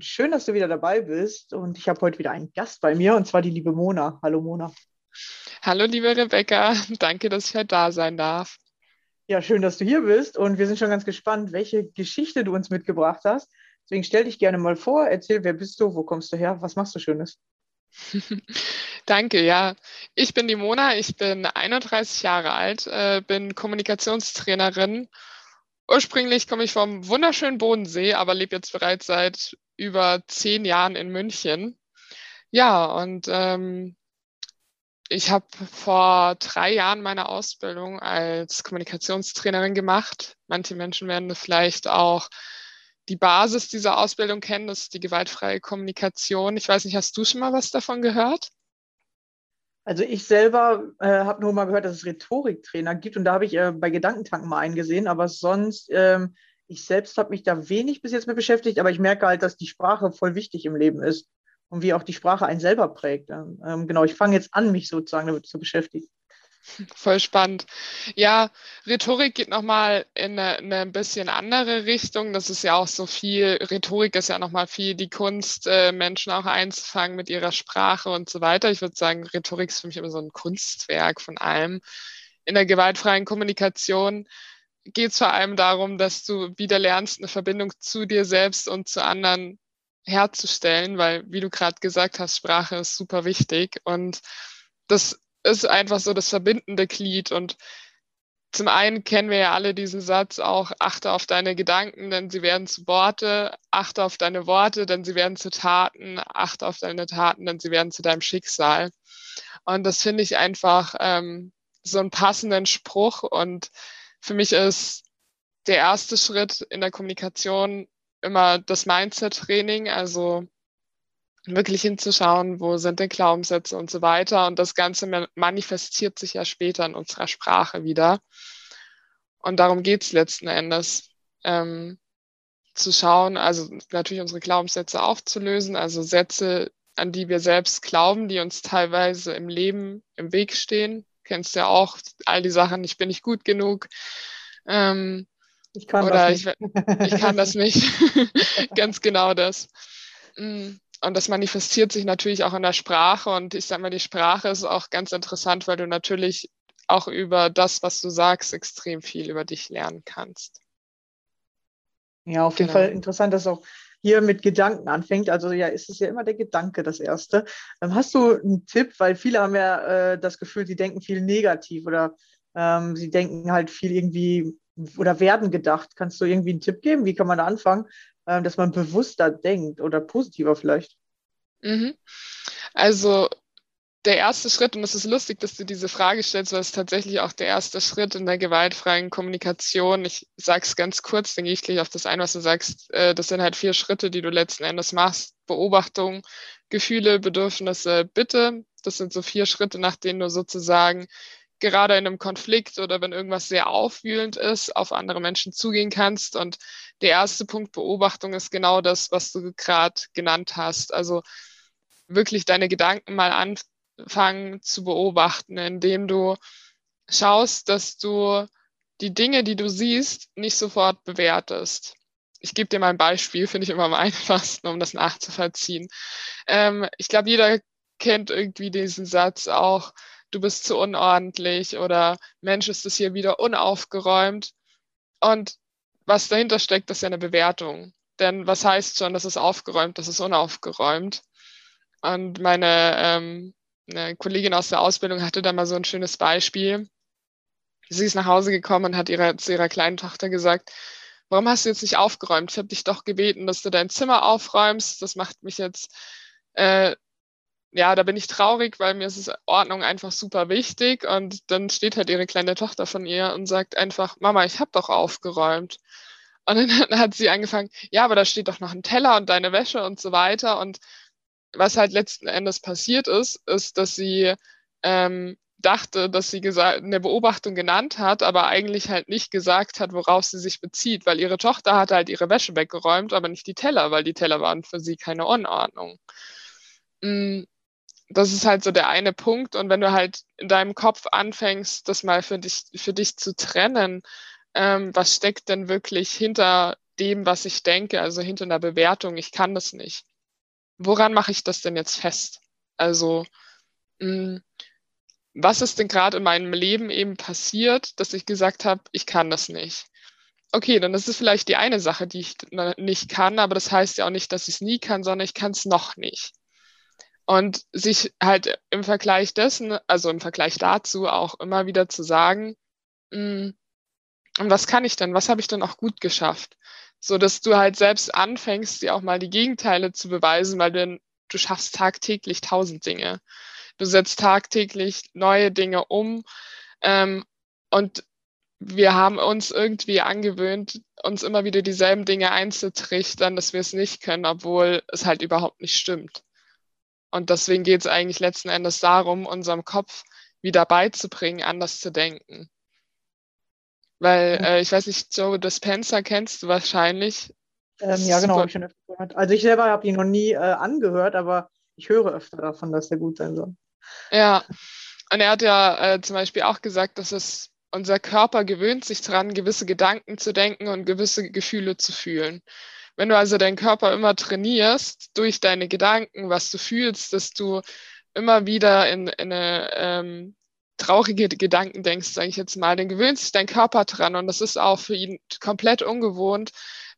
Schön, dass du wieder dabei bist. Und ich habe heute wieder einen Gast bei mir und zwar die liebe Mona. Hallo Mona. Hallo liebe Rebecca, danke, dass ich heute da sein darf. Ja, schön, dass du hier bist und wir sind schon ganz gespannt, welche Geschichte du uns mitgebracht hast. Deswegen stell dich gerne mal vor, erzähl, wer bist du, wo kommst du her, was machst du Schönes? Danke, ja. Ich bin die Mona, ich bin 31 Jahre alt, äh, bin Kommunikationstrainerin. Ursprünglich komme ich vom wunderschönen Bodensee, aber lebe jetzt bereits seit über zehn Jahren in München. Ja, und ähm, ich habe vor drei Jahren meine Ausbildung als Kommunikationstrainerin gemacht. Manche Menschen werden vielleicht auch die Basis dieser Ausbildung kennen, das ist die gewaltfreie Kommunikation. Ich weiß nicht, hast du schon mal was davon gehört? Also ich selber äh, habe nur mal gehört, dass es Rhetoriktrainer gibt und da habe ich äh, bei Gedankentanken mal eingesehen, aber sonst, ähm, ich selbst habe mich da wenig bis jetzt mit beschäftigt, aber ich merke halt, dass die Sprache voll wichtig im Leben ist und wie auch die Sprache einen selber prägt. Ähm, genau, ich fange jetzt an, mich sozusagen damit zu beschäftigen. Voll spannend. Ja, Rhetorik geht nochmal in eine, eine ein bisschen andere Richtung. Das ist ja auch so viel, Rhetorik ist ja nochmal viel die Kunst, äh, Menschen auch einzufangen mit ihrer Sprache und so weiter. Ich würde sagen, Rhetorik ist für mich immer so ein Kunstwerk von allem. In der gewaltfreien Kommunikation geht es vor allem darum, dass du wieder lernst, eine Verbindung zu dir selbst und zu anderen herzustellen, weil, wie du gerade gesagt hast, Sprache ist super wichtig und das ist einfach so das verbindende Glied und zum einen kennen wir ja alle diesen Satz auch, achte auf deine Gedanken, denn sie werden zu Worte, achte auf deine Worte, denn sie werden zu Taten, achte auf deine Taten, denn sie werden zu deinem Schicksal. Und das finde ich einfach ähm, so einen passenden Spruch und für mich ist der erste Schritt in der Kommunikation immer das Mindset-Training, also wirklich hinzuschauen, wo sind denn Glaubenssätze und so weiter. Und das Ganze manifestiert sich ja später in unserer Sprache wieder. Und darum geht es letzten Endes. Ähm, zu schauen, also natürlich unsere Glaubenssätze aufzulösen, also Sätze, an die wir selbst glauben, die uns teilweise im Leben im Weg stehen. Kennst ja auch all die Sachen, ich bin nicht gut genug. Ähm, ich kann oder das nicht. Ich, ich kann das nicht. Ganz genau das. Mm, und das manifestiert sich natürlich auch in der Sprache. Und ich sage mal, die Sprache ist auch ganz interessant, weil du natürlich auch über das, was du sagst, extrem viel über dich lernen kannst. Ja, auf jeden genau. Fall interessant, dass auch hier mit Gedanken anfängt. Also ja, ist es ja immer der Gedanke das Erste. Ähm, hast du einen Tipp, weil viele haben ja äh, das Gefühl, sie denken viel negativ oder ähm, sie denken halt viel irgendwie oder werden gedacht. Kannst du irgendwie einen Tipp geben? Wie kann man da anfangen, äh, dass man bewusster denkt oder positiver vielleicht? Mhm. Also der erste Schritt, und es ist lustig, dass du diese Frage stellst, weil es tatsächlich auch der erste Schritt in der gewaltfreien Kommunikation. Ich sage es ganz kurz, dann gehe ich gleich auf das ein, was du sagst. Äh, das sind halt vier Schritte, die du letzten Endes machst. Beobachtung, Gefühle, Bedürfnisse, Bitte. Das sind so vier Schritte, nach denen du sozusagen gerade in einem Konflikt oder wenn irgendwas sehr aufwühlend ist, auf andere Menschen zugehen kannst. Und der erste Punkt Beobachtung ist genau das, was du gerade genannt hast. Also wirklich deine Gedanken mal an, anfangen zu beobachten, indem du schaust, dass du die Dinge, die du siehst, nicht sofort bewertest. Ich gebe dir mal ein Beispiel, finde ich immer am einfachsten, um das nachzuvollziehen. Ähm, ich glaube, jeder kennt irgendwie diesen Satz auch, du bist zu unordentlich oder Mensch, ist es hier wieder unaufgeräumt. Und was dahinter steckt, ist ja eine Bewertung. Denn was heißt schon, das ist aufgeräumt, das ist unaufgeräumt? Und meine ähm, eine Kollegin aus der Ausbildung hatte da mal so ein schönes Beispiel. Sie ist nach Hause gekommen und hat ihrer, zu ihrer kleinen Tochter gesagt, warum hast du jetzt nicht aufgeräumt? Ich habe dich doch gebeten, dass du dein Zimmer aufräumst. Das macht mich jetzt, äh, ja, da bin ich traurig, weil mir ist Ordnung einfach super wichtig. Und dann steht halt ihre kleine Tochter von ihr und sagt einfach, Mama, ich habe doch aufgeräumt. Und dann hat sie angefangen, ja, aber da steht doch noch ein Teller und deine Wäsche und so weiter. Und was halt letzten Endes passiert ist, ist, dass sie ähm, dachte, dass sie eine Beobachtung genannt hat, aber eigentlich halt nicht gesagt hat, worauf sie sich bezieht, weil ihre Tochter hatte halt ihre Wäsche weggeräumt, aber nicht die Teller, weil die Teller waren für sie keine Unordnung. Mm, das ist halt so der eine Punkt. Und wenn du halt in deinem Kopf anfängst, das mal für dich, für dich zu trennen, ähm, was steckt denn wirklich hinter dem, was ich denke, also hinter einer Bewertung, ich kann das nicht woran mache ich das denn jetzt fest? Also, mh, hm, was ist denn gerade in meinem Leben eben passiert, dass ich gesagt habe, ich kann das nicht? Okay, dann ist es vielleicht die eine Sache, die ich nicht kann, aber das heißt ja auch nicht, dass ich es nie kann, sondern ich kann es noch nicht. Und sich halt im Vergleich dessen, also im Vergleich dazu auch immer wieder zu sagen, mh, hm, und was kann ich denn? Was habe ich denn auch gut geschafft? So dass du halt selbst anfängst, dir auch mal die Gegenteile zu beweisen, weil du, du schaffst tagtäglich tausend Dinge. Du setzt tagtäglich neue Dinge um ähm, und wir haben uns irgendwie angewöhnt, uns immer wieder dieselben Dinge einzutrichtern, dass wir es nicht können, obwohl es halt überhaupt nicht stimmt. Und deswegen geht es eigentlich letzten Endes darum, unserem Kopf wieder beizubringen, anders zu denken. Weil äh, ich weiß nicht, Joe Dispenza kennst du wahrscheinlich. Ähm, ja, genau, habe ich schon öfter gehört. Also ich selber habe ihn noch nie äh, angehört, aber ich höre öfter davon, dass der gut sein soll. Ja, und er hat ja äh, zum Beispiel auch gesagt, dass es unser Körper gewöhnt sich daran, gewisse Gedanken zu denken und gewisse Gefühle zu fühlen. Wenn du also deinen Körper immer trainierst durch deine Gedanken, was du fühlst, dass du immer wieder in, in eine ähm, traurige Gedanken denkst, sage ich jetzt mal, dann gewöhnt sich dein Körper dran und das ist auch für ihn komplett ungewohnt,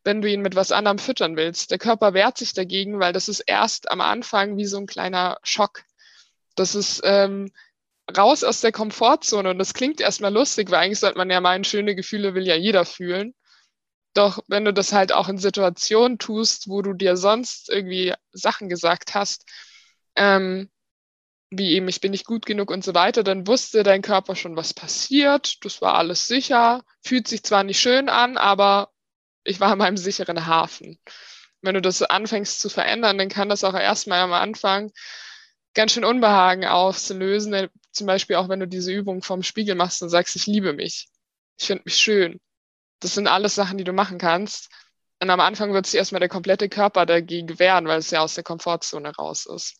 wenn du ihn mit was anderem füttern willst. Der Körper wehrt sich dagegen, weil das ist erst am Anfang wie so ein kleiner Schock. Das ist ähm, raus aus der Komfortzone und das klingt erstmal lustig, weil eigentlich sollte man ja meinen, schöne Gefühle will ja jeder fühlen. Doch wenn du das halt auch in Situationen tust, wo du dir sonst irgendwie Sachen gesagt hast, ähm, wie eben, ich bin nicht gut genug und so weiter, dann wusste dein Körper schon, was passiert. Das war alles sicher. Fühlt sich zwar nicht schön an, aber ich war in meinem sicheren Hafen. Wenn du das anfängst zu verändern, dann kann das auch erstmal am Anfang ganz schön Unbehagen auslösen. Zum Beispiel auch, wenn du diese Übung vom Spiegel machst und sagst, ich liebe mich. Ich finde mich schön. Das sind alles Sachen, die du machen kannst. Und am Anfang wird sich erstmal der komplette Körper dagegen wehren, weil es ja aus der Komfortzone raus ist.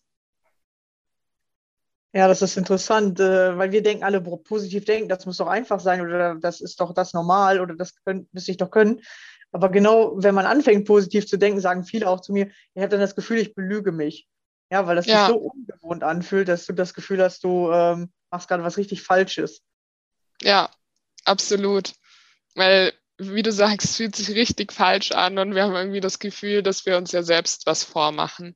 Ja, das ist interessant, äh, weil wir denken alle positiv denken, das muss doch einfach sein oder das ist doch das normal oder das müsste ich doch können. Aber genau, wenn man anfängt, positiv zu denken, sagen viele auch zu mir, ich habe dann das Gefühl, ich belüge mich. Ja, weil das ja. sich so ungewohnt anfühlt, dass du das Gefühl hast, du ähm, machst gerade was richtig Falsches. Ja, absolut. Weil, wie du sagst, es fühlt sich richtig falsch an und wir haben irgendwie das Gefühl, dass wir uns ja selbst was vormachen.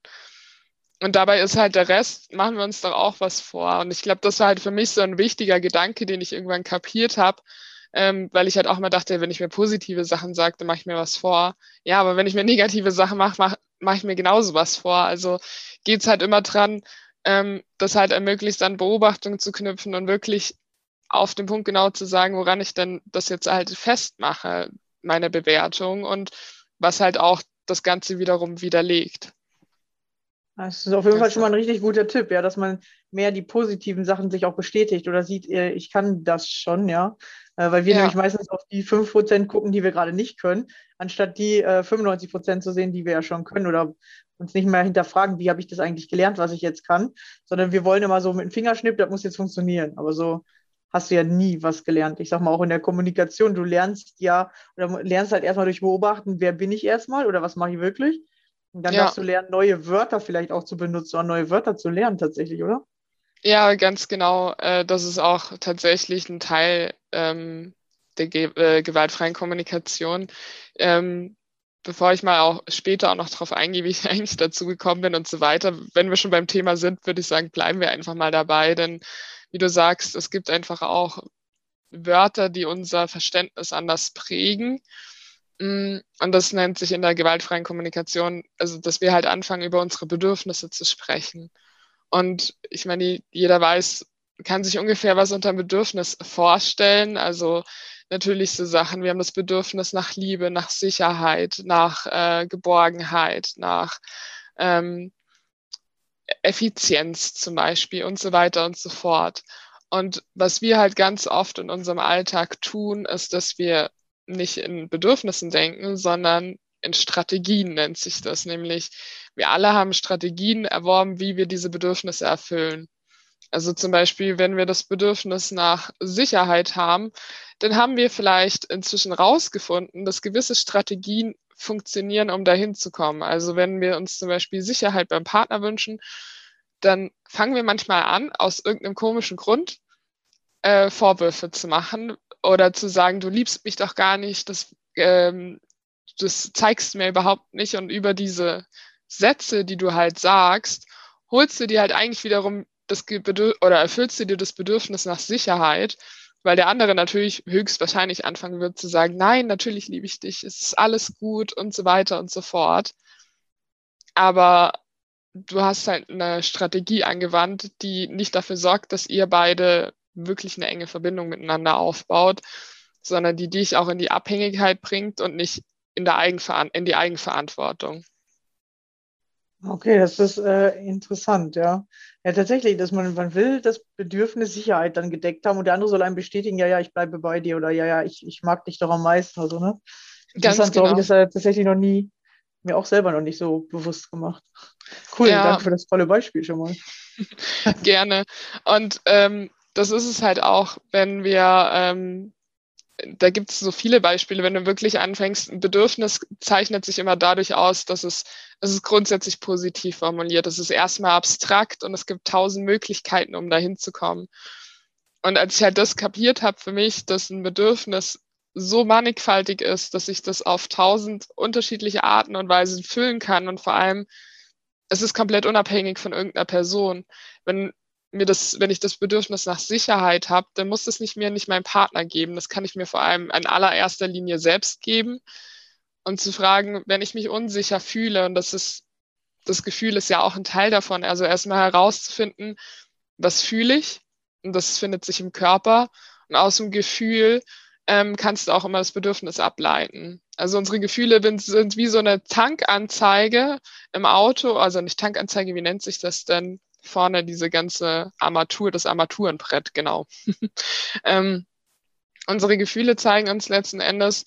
Und dabei ist halt der Rest, machen wir uns doch auch was vor. Und ich glaube, das war halt für mich so ein wichtiger Gedanke, den ich irgendwann kapiert habe, ähm, weil ich halt auch immer dachte, wenn ich mir positive Sachen sage, dann mache ich mir was vor. Ja, aber wenn ich mir negative Sachen mache, mache mach ich mir genauso was vor. Also geht es halt immer dran, ähm, das halt ermöglicht, an Beobachtung zu knüpfen und wirklich auf den Punkt genau zu sagen, woran ich denn das jetzt halt festmache, meine Bewertung und was halt auch das Ganze wiederum widerlegt. Das ist auf jeden Fall schon mal ein richtig guter Tipp, ja, dass man mehr die positiven Sachen sich auch bestätigt oder sieht, äh, ich kann das schon, ja. Äh, weil wir ja. nämlich meistens auf die 5% gucken, die wir gerade nicht können, anstatt die 95% äh, zu sehen, die wir ja schon können oder uns nicht mehr hinterfragen, wie habe ich das eigentlich gelernt, was ich jetzt kann, sondern wir wollen immer so mit dem Fingerschnipp, das muss jetzt funktionieren. Aber so hast du ja nie was gelernt. Ich sag mal, auch in der Kommunikation, du lernst ja oder lernst halt erstmal durch Beobachten, wer bin ich erstmal oder was mache ich wirklich. Und dann ja. darfst du lernen, neue Wörter vielleicht auch zu benutzen oder neue Wörter zu lernen tatsächlich, oder? Ja, ganz genau. Äh, das ist auch tatsächlich ein Teil ähm, der ge äh, gewaltfreien Kommunikation. Ähm, bevor ich mal auch später auch noch darauf eingehe, wie ich eigentlich dazu gekommen bin und so weiter, wenn wir schon beim Thema sind, würde ich sagen, bleiben wir einfach mal dabei, denn wie du sagst, es gibt einfach auch Wörter, die unser Verständnis anders prägen. Mm, und das nennt sich in der gewaltfreien Kommunikation, also dass wir halt anfangen, über unsere Bedürfnisse zu sprechen. Und ich meine, jeder weiß, kann sich ungefähr was unter Bedürfnis vorstellen. Also natürlich so Sachen, wir haben das Bedürfnis nach Liebe, nach Sicherheit, nach äh, Geborgenheit, nach ähm, Effizienz zum Beispiel und so weiter und so fort. Und was wir halt ganz oft in unserem Alltag tun, ist, dass wir nicht in Bedürfnissen denken, sondern in Strategien nennt sich das. Nämlich, wir alle haben Strategien erworben, wie wir diese Bedürfnisse erfüllen. Also zum Beispiel, wenn wir das Bedürfnis nach Sicherheit haben, dann haben wir vielleicht inzwischen rausgefunden, dass gewisse Strategien funktionieren, um dahin zu kommen. Also wenn wir uns zum Beispiel Sicherheit beim Partner wünschen, dann fangen wir manchmal an, aus irgendeinem komischen Grund äh, Vorwürfe zu machen, oder zu sagen, du liebst mich doch gar nicht, das, ähm, das zeigst mir überhaupt nicht. Und über diese Sätze, die du halt sagst, holst du dir halt eigentlich wiederum das Bedürf oder erfüllst du dir das Bedürfnis nach Sicherheit, weil der andere natürlich höchstwahrscheinlich anfangen wird zu sagen, nein, natürlich liebe ich dich, es ist alles gut und so weiter und so fort. Aber du hast halt eine Strategie angewandt, die nicht dafür sorgt, dass ihr beide wirklich eine enge Verbindung miteinander aufbaut, sondern die dich auch in die Abhängigkeit bringt und nicht in, der Eigenveran in die Eigenverantwortung. Okay, das ist äh, interessant, ja. Ja, tatsächlich, dass man, man will das Bedürfnis Sicherheit dann gedeckt haben und der andere soll einem bestätigen, ja, ja, ich bleibe bei dir oder ja, ja, ich, ich mag dich doch am meisten oder so, ne? Ganz genau. habe ich das tatsächlich noch nie, mir auch selber noch nicht so bewusst gemacht. Cool, ja. danke für das tolle Beispiel schon mal. Gerne. Und ähm, das ist es halt auch, wenn wir, ähm, da gibt es so viele Beispiele, wenn du wirklich anfängst, ein Bedürfnis zeichnet sich immer dadurch aus, dass es, es ist grundsätzlich positiv formuliert. Es ist erstmal abstrakt und es gibt tausend Möglichkeiten, um dahin zu kommen. Und als ich halt das kapiert habe für mich, dass ein Bedürfnis so mannigfaltig ist, dass ich das auf tausend unterschiedliche Arten und Weisen füllen kann und vor allem, es ist komplett unabhängig von irgendeiner Person. Wenn mir das, wenn ich das Bedürfnis nach Sicherheit habe, dann muss das nicht mir nicht mein Partner geben. Das kann ich mir vor allem in allererster Linie selbst geben und zu fragen, wenn ich mich unsicher fühle und das ist, das Gefühl ist ja auch ein Teil davon. Also erstmal herauszufinden, was fühle ich und das findet sich im Körper und aus dem Gefühl ähm, kannst du auch immer das Bedürfnis ableiten. Also unsere Gefühle sind wie so eine Tankanzeige im Auto, also nicht Tankanzeige, wie nennt sich das denn? Vorne diese ganze Armatur, das Armaturenbrett, genau. ähm, unsere Gefühle zeigen uns letzten Endes,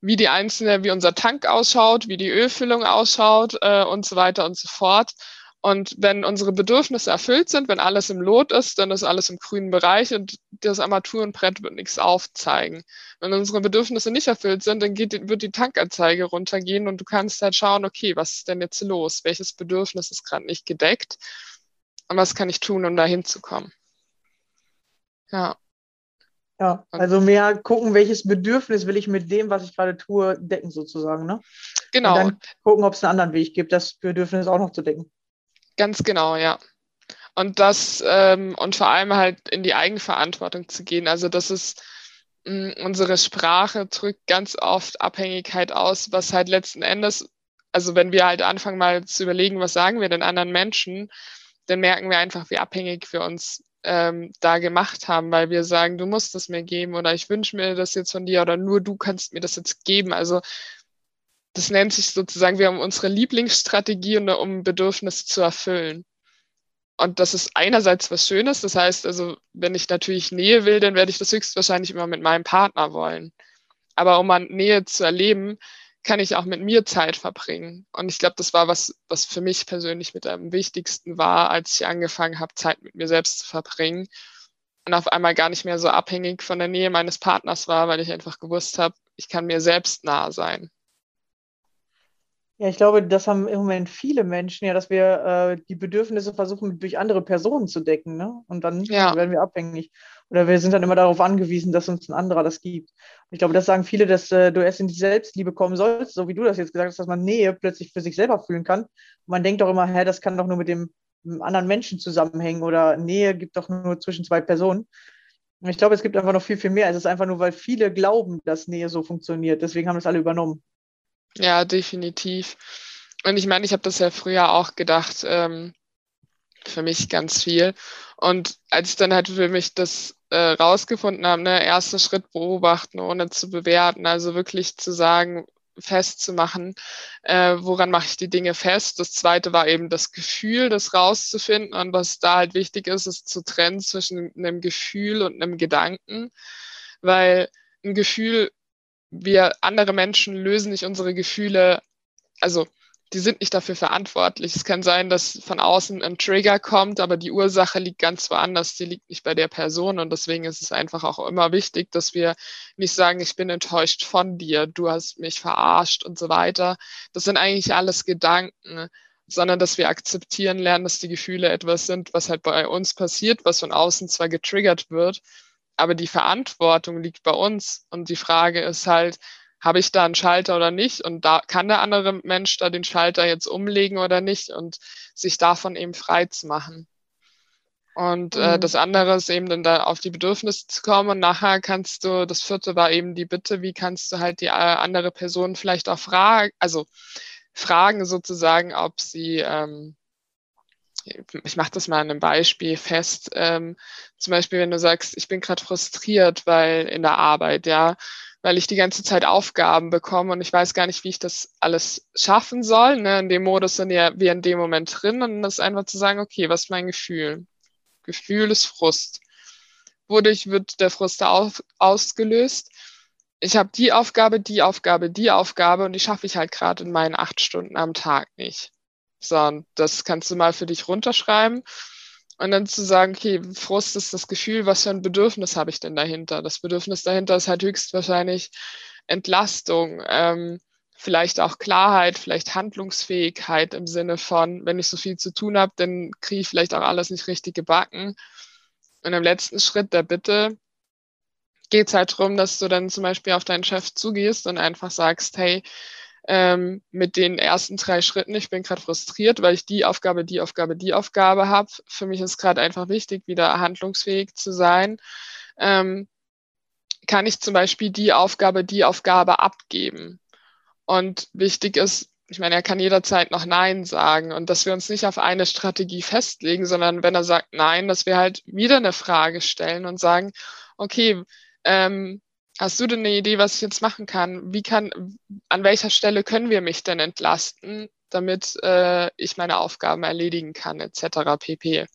wie die einzelne, wie unser Tank ausschaut, wie die Ölfüllung ausschaut äh, und so weiter und so fort. Und wenn unsere Bedürfnisse erfüllt sind, wenn alles im Lot ist, dann ist alles im grünen Bereich und das Armaturenbrett wird nichts aufzeigen. Wenn unsere Bedürfnisse nicht erfüllt sind, dann geht, wird die Tankanzeige runtergehen und du kannst halt schauen, okay, was ist denn jetzt los? Welches Bedürfnis ist gerade nicht gedeckt? Was kann ich tun, um da hinzukommen? Ja. Ja, also mehr gucken, welches Bedürfnis will ich mit dem, was ich gerade tue, decken sozusagen, ne? Genau. Und dann gucken, ob es einen anderen Weg gibt, das Bedürfnis auch noch zu decken. Ganz genau, ja. Und das ähm, und vor allem halt in die Eigenverantwortung zu gehen. Also das ist mh, mm, unsere Sprache drückt ganz oft Abhängigkeit aus, was halt letzten Endes, also wenn wir halt anfangen mal zu überlegen, was sagen wir den anderen Menschen, dann merken wir einfach, wie abhängig wir uns ähm, da gemacht haben, weil wir sagen, du musst es mir geben oder ich wünsche mir das jetzt von dir oder nur du kannst mir das jetzt geben. Also das nennt sich sozusagen, wir haben unsere Lieblingsstrategie, um Bedürfnisse zu erfüllen. Und das ist einerseits was Schönes. Das heißt, also, wenn ich natürlich Nähe will, dann werde ich das höchstwahrscheinlich immer mit meinem Partner wollen. Aber um an Nähe zu erleben, kann ich auch mit mir Zeit verbringen. Und ich glaube, das war was, was für mich persönlich mit am wichtigsten war, als ich angefangen habe, Zeit mit mir selbst zu verbringen. Und auf einmal gar nicht mehr so abhängig von der Nähe meines Partners war, weil ich einfach gewusst habe, ich kann mir selbst nahe sein. Ja, ich glaube, das haben im Moment viele Menschen, ja, dass wir äh, die Bedürfnisse versuchen, durch andere Personen zu decken. Ne? Und dann ja. werden wir abhängig. Oder wir sind dann immer darauf angewiesen, dass uns ein anderer das gibt. Und ich glaube, das sagen viele, dass äh, du erst in die Selbstliebe kommen sollst, so wie du das jetzt gesagt hast, dass man Nähe plötzlich für sich selber fühlen kann. Und man denkt doch immer, hä, das kann doch nur mit dem, anderen Menschen zusammenhängen oder Nähe gibt doch nur zwischen zwei Personen. Und ich glaube, es gibt einfach noch viel, viel mehr. Es ist einfach nur, weil viele glauben, dass Nähe so funktioniert. Deswegen haben das alle übernommen. Ja, definitiv. Und ich meine, ich habe das ja früher auch gedacht, ähm, für mich ganz viel. Und als ich dann halt für mich das äh, rausgefunden habe, ne, erster Schritt beobachten, ohne zu bewerten, also wirklich zu sagen, festzumachen, äh, woran mache ich die Dinge fest. Das zweite war eben das Gefühl, das rauszufinden. Und was da halt wichtig ist, ist zu trennen zwischen einem Gefühl und einem Gedanken, weil ein Gefühl wir andere Menschen lösen nicht unsere Gefühle, also die sind nicht dafür verantwortlich. Es kann sein, dass von außen ein Trigger kommt, aber die Ursache liegt ganz woanders. Die liegt nicht bei der Person. Und deswegen ist es einfach auch immer wichtig, dass wir nicht sagen, ich bin enttäuscht von dir, du hast mich verarscht und so weiter. Das sind eigentlich alles Gedanken, sondern dass wir akzeptieren lernen, dass die Gefühle etwas sind, was halt bei uns passiert, was von außen zwar getriggert wird, aber die Verantwortung liegt bei uns. Und die Frage ist halt, habe ich da einen Schalter oder nicht? Und da kann der andere Mensch da den Schalter jetzt umlegen oder nicht und sich davon eben frei zu machen. Und äh, mhm. das andere ist eben dann da auf die Bedürfnisse zu kommen. Und nachher kannst du, das vierte war eben die Bitte, wie kannst du halt die äh, andere Person vielleicht auch fragen, also fragen sozusagen, ob sie ähm, ich mache das mal an einem Beispiel fest. Ähm, zum Beispiel, wenn du sagst, ich bin gerade frustriert, weil in der Arbeit, ja, weil ich die ganze Zeit Aufgaben bekomme und ich weiß gar nicht, wie ich das alles schaffen soll. Ne? In dem Modus sind ja wir in dem Moment drin und das einfach zu sagen, okay, was ist mein Gefühl? Gefühl ist Frust. Wodurch wird der Frust auf, ausgelöst? Ich habe die Aufgabe, die Aufgabe, die Aufgabe und die schaffe ich halt gerade in meinen acht Stunden am Tag nicht. So, und das kannst du mal für dich runterschreiben. Und dann zu sagen, okay, Frust ist das Gefühl, was für ein Bedürfnis habe ich denn dahinter? Das Bedürfnis dahinter ist halt höchstwahrscheinlich Entlastung, ähm, vielleicht auch Klarheit, vielleicht Handlungsfähigkeit im Sinne von, wenn ich so viel zu tun habe, dann kriege ich vielleicht auch alles nicht richtig gebacken. Und im letzten Schritt der Bitte geht es halt darum, dass du dann zum Beispiel auf deinen Chef zugehst und einfach sagst, hey, ähm, mit den ersten drei Schritten. Ich bin gerade frustriert, weil ich die Aufgabe, die Aufgabe, die Aufgabe habe. Für mich ist gerade einfach wichtig, wieder handlungsfähig zu sein. Ähm, kann ich zum Beispiel die Aufgabe, die Aufgabe abgeben? Und wichtig ist, ich meine, er kann jederzeit noch Nein sagen und dass wir uns nicht auf eine Strategie festlegen, sondern wenn er sagt Nein, dass wir halt wieder eine Frage stellen und sagen, okay, ähm, Hast du denn eine Idee, was ich jetzt machen kann? Wie kann, an welcher Stelle können wir mich denn entlasten, damit äh, ich meine Aufgaben erledigen kann, etc. pp.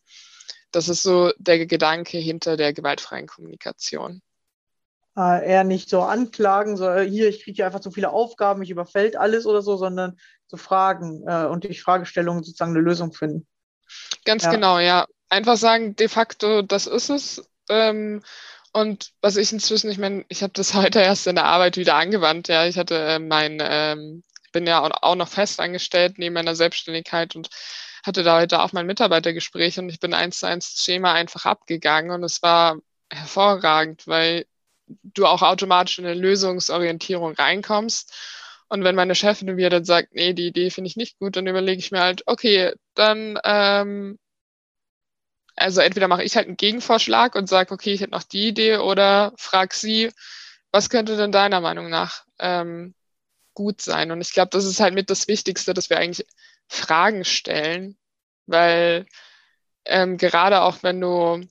Das ist so der Gedanke hinter der gewaltfreien Kommunikation. äh, eher nicht so anklagen, so äh, hier, ich kriege einfach zu viele Aufgaben, mich überfällt alles oder so, sondern zu fragen äh, und durch Fragestellungen sozusagen eine Lösung finden. Ganz ja. genau, ja. Einfach sagen, de facto, das ist es. Ähm, und was ich inzwischen, ich meine, ich habe das heute erst in der Arbeit wieder angewandt. Ja, ich hatte äh, mein, ähm, bin ja auch noch fest angestellt neben meiner Selbstständigkeit und hatte da heute auch mein Mitarbeitergespräch und ich bin eins zu eins das Schema einfach abgegangen und es war hervorragend, weil du auch automatisch in eine Lösungsorientierung reinkommst. Und wenn meine Chefin mir dann sagt, nee, die Idee finde ich nicht gut, dann überlege ich mir halt, okay, dann, ähm, also entweder mache ich halt einen Gegenvorschlag und sage, okay, ich hätte noch die Idee oder frag sie, was könnte denn deiner Meinung nach ähm, gut sein? Und ich glaube, das ist halt mit das Wichtigste, dass wir eigentlich Fragen stellen, weil ähm, gerade auch wenn du,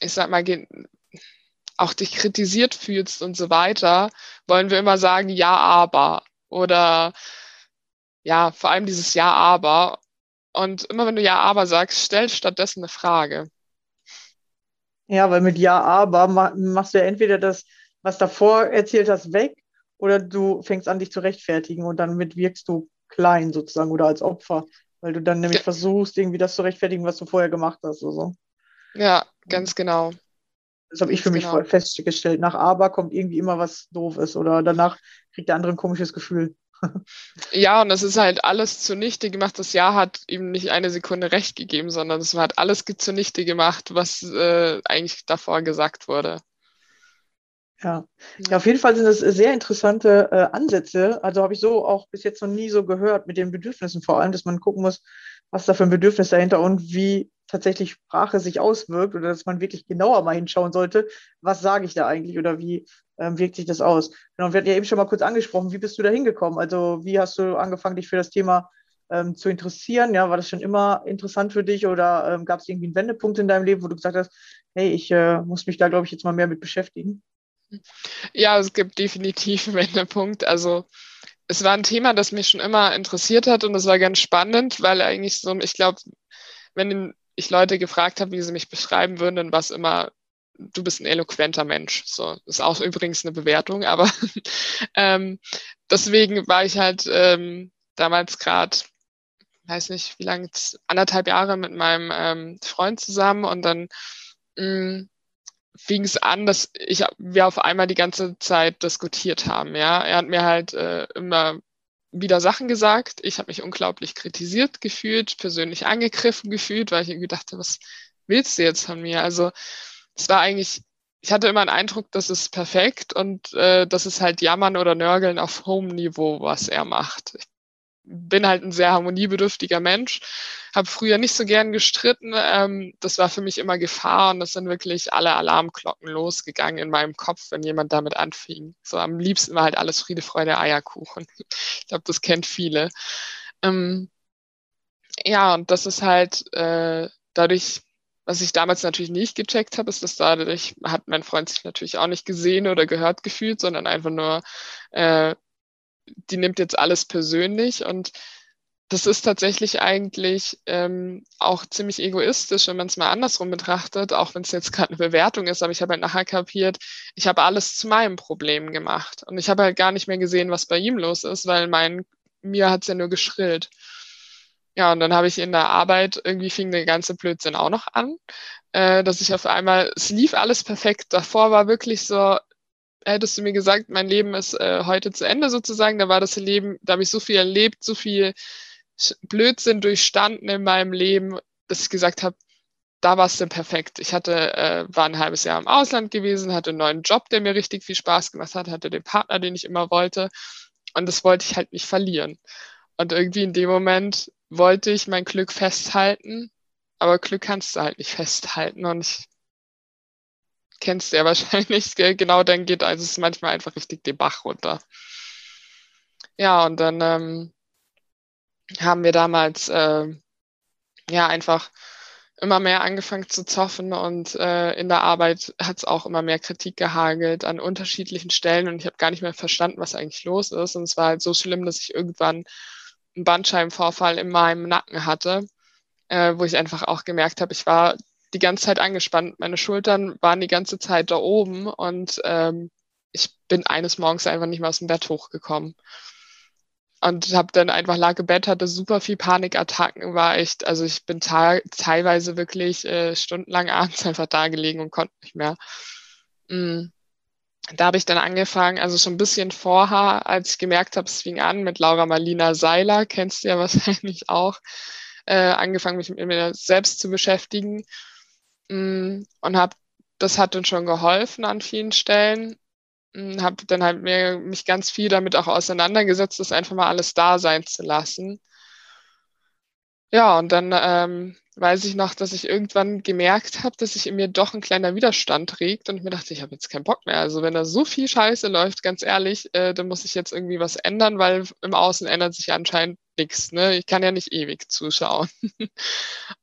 ich sag mal, auch dich kritisiert fühlst und so weiter, wollen wir immer sagen, ja, aber. Oder ja, vor allem dieses Ja, aber. Und immer wenn du Ja, aber sagst, stell stattdessen eine Frage. Ja, weil mit Ja, aber machst du ja entweder das, was davor erzählt hast, weg, oder du fängst an, dich zu rechtfertigen und damit wirkst du klein sozusagen oder als Opfer, weil du dann nämlich ja. versuchst, irgendwie das zu rechtfertigen, was du vorher gemacht hast. Oder so. Ja, ganz genau. Das habe ich für mich genau. festgestellt. Nach aber kommt irgendwie immer was Doofes oder danach kriegt der andere ein komisches Gefühl. Ja, und das ist halt alles zunichte gemacht. Das Jahr hat ihm nicht eine Sekunde recht gegeben, sondern es hat alles zunichte gemacht, was äh, eigentlich davor gesagt wurde. Ja. ja, auf jeden Fall sind das sehr interessante äh, Ansätze. Also habe ich so auch bis jetzt noch nie so gehört mit den Bedürfnissen, vor allem, dass man gucken muss, was da für ein Bedürfnis dahinter und wie tatsächlich Sprache sich auswirkt oder dass man wirklich genauer mal hinschauen sollte, was sage ich da eigentlich oder wie ähm, wirkt sich das aus. Genau, wir hatten ja eben schon mal kurz angesprochen, wie bist du da hingekommen? Also wie hast du angefangen, dich für das Thema ähm, zu interessieren? Ja, war das schon immer interessant für dich oder ähm, gab es irgendwie einen Wendepunkt in deinem Leben, wo du gesagt hast, hey, ich äh, muss mich da, glaube ich, jetzt mal mehr mit beschäftigen? Ja, es gibt definitiv einen Wendepunkt. Also es war ein Thema, das mich schon immer interessiert hat und es war ganz spannend, weil eigentlich so, ich glaube, wenn ich Leute gefragt habe, wie sie mich beschreiben würden, dann war es immer, du bist ein eloquenter Mensch. So, ist auch übrigens eine Bewertung, aber ähm, deswegen war ich halt ähm, damals gerade, weiß nicht, wie lange, anderthalb Jahre mit meinem ähm, Freund zusammen und dann mh, mm, fing es an, dass ich, wir auf einmal die ganze Zeit diskutiert haben. Ja, er hat mir halt äh, immer wieder Sachen gesagt. Ich habe mich unglaublich kritisiert gefühlt, persönlich angegriffen gefühlt, weil ich irgendwie dachte, was willst du jetzt von mir? Also es war eigentlich, ich hatte immer einen Eindruck, das ist perfekt und äh, das ist halt Jammern oder Nörgeln auf hohem Niveau, was er macht. Ich bin halt ein sehr harmoniebedürftiger Mensch, habe früher nicht so gern gestritten. Ähm, das war für mich immer Gefahr und das sind wirklich alle Alarmglocken losgegangen in meinem Kopf, wenn jemand damit anfing. So am liebsten war halt alles Friede, Freude, Eierkuchen. Ich glaube, das kennt viele. Ähm, ja, und das ist halt äh, dadurch, was ich damals natürlich nicht gecheckt habe, ist, dass dadurch hat mein Freund sich natürlich auch nicht gesehen oder gehört gefühlt, sondern einfach nur äh, die nimmt jetzt alles persönlich und das ist tatsächlich eigentlich ähm, auch ziemlich egoistisch, wenn man es mal andersrum betrachtet, auch wenn es jetzt gerade eine Bewertung ist, aber ich habe halt nachher kapiert, ich habe alles zu meinem Problem gemacht. Und ich habe halt gar nicht mehr gesehen, was bei ihm los ist, weil mein, mir hat es ja nur geschrillt. Ja, und dann habe ich in der Arbeit, irgendwie fing der ganze Blödsinn auch noch an, äh, dass ich auf einmal, es lief alles perfekt. Davor war wirklich so, hättest du mir gesagt, mein Leben ist äh, heute zu Ende sozusagen, da war das Leben, da habe ich so viel erlebt, so viel Blödsinn durchstanden in meinem Leben, dass ich gesagt habe, da war es denn perfekt. Ich hatte, äh, war ein halbes Jahr im Ausland gewesen, hatte einen neuen Job, der mir richtig viel Spaß gemacht hat, hatte den Partner, den ich immer wollte. Und das wollte ich halt nicht verlieren. Und irgendwie in dem Moment wollte ich mein Glück festhalten, aber Glück kannst du halt nicht festhalten. Und ich kennst du ja wahrscheinlich, genau dann geht also es manchmal einfach richtig den Bach runter. Ja, und dann ähm, haben wir damals äh, ja einfach immer mehr angefangen zu zoffen und äh, in der Arbeit hat es auch immer mehr Kritik gehagelt an unterschiedlichen Stellen und ich habe gar nicht mehr verstanden, was eigentlich los ist. Und es war halt so schlimm, dass ich irgendwann einen Bandscheibenvorfall in meinem Nacken hatte, äh, wo ich einfach auch gemerkt habe, ich war die ganze Zeit angespannt. Meine Schultern waren die ganze Zeit da oben und ähm, ich bin eines Morgens einfach nicht mehr aus dem Bett hochgekommen. Und habe dann einfach lag im Bett, hatte super viel Panikattacken, war echt, also ich bin teilweise wirklich äh, stundenlang abends einfach da gelegen und konnte nicht mehr. Mm. Da habe ich dann angefangen, also schon ein bisschen vorher, als ich gemerkt habe, es fing an mit Laura Marlina Seiler, kennst du ja wahrscheinlich auch, äh, angefangen, mich mit mir selbst zu beschäftigen. Mm. Und habe, das hat dann schon geholfen an vielen Stellen habe dann halt mir, mich ganz viel damit auch auseinandergesetzt, das einfach mal alles da sein zu lassen. Ja, und dann ähm, weiß ich noch, dass ich irgendwann gemerkt habe, dass sich in mir doch ein kleiner Widerstand regt und ich mir dachte, ich habe jetzt keinen Bock mehr. Also wenn da so viel Scheiße läuft, ganz ehrlich, äh, dann muss ich jetzt irgendwie was ändern, weil im Außen ändert sich anscheinend nichts. Ne? Ich kann ja nicht ewig zuschauen.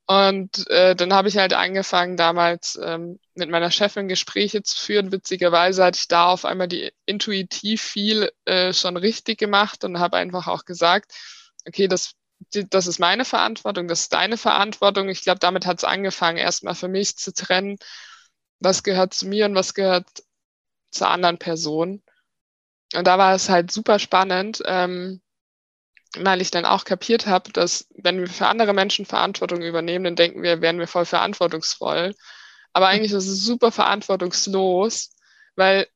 und äh, dann habe ich halt angefangen, damals ähm, mit meiner Chefin Gespräche zu führen. Witzigerweise hatte ich da auf einmal die intuitiv viel äh, schon richtig gemacht und habe einfach auch gesagt, okay, das das ist meine Verantwortung, das ist deine Verantwortung. Ich glaube, damit hat es angefangen, erstmal für mich zu trennen, was gehört zu mir und was gehört zur anderen Person. Und da war es halt super spannend, ähm, weil ich dann auch kapiert habe, dass wenn wir für andere Menschen Verantwortung übernehmen, dann denken wir, wären wir voll verantwortungsvoll. Aber eigentlich ist es super verantwortungslos, weil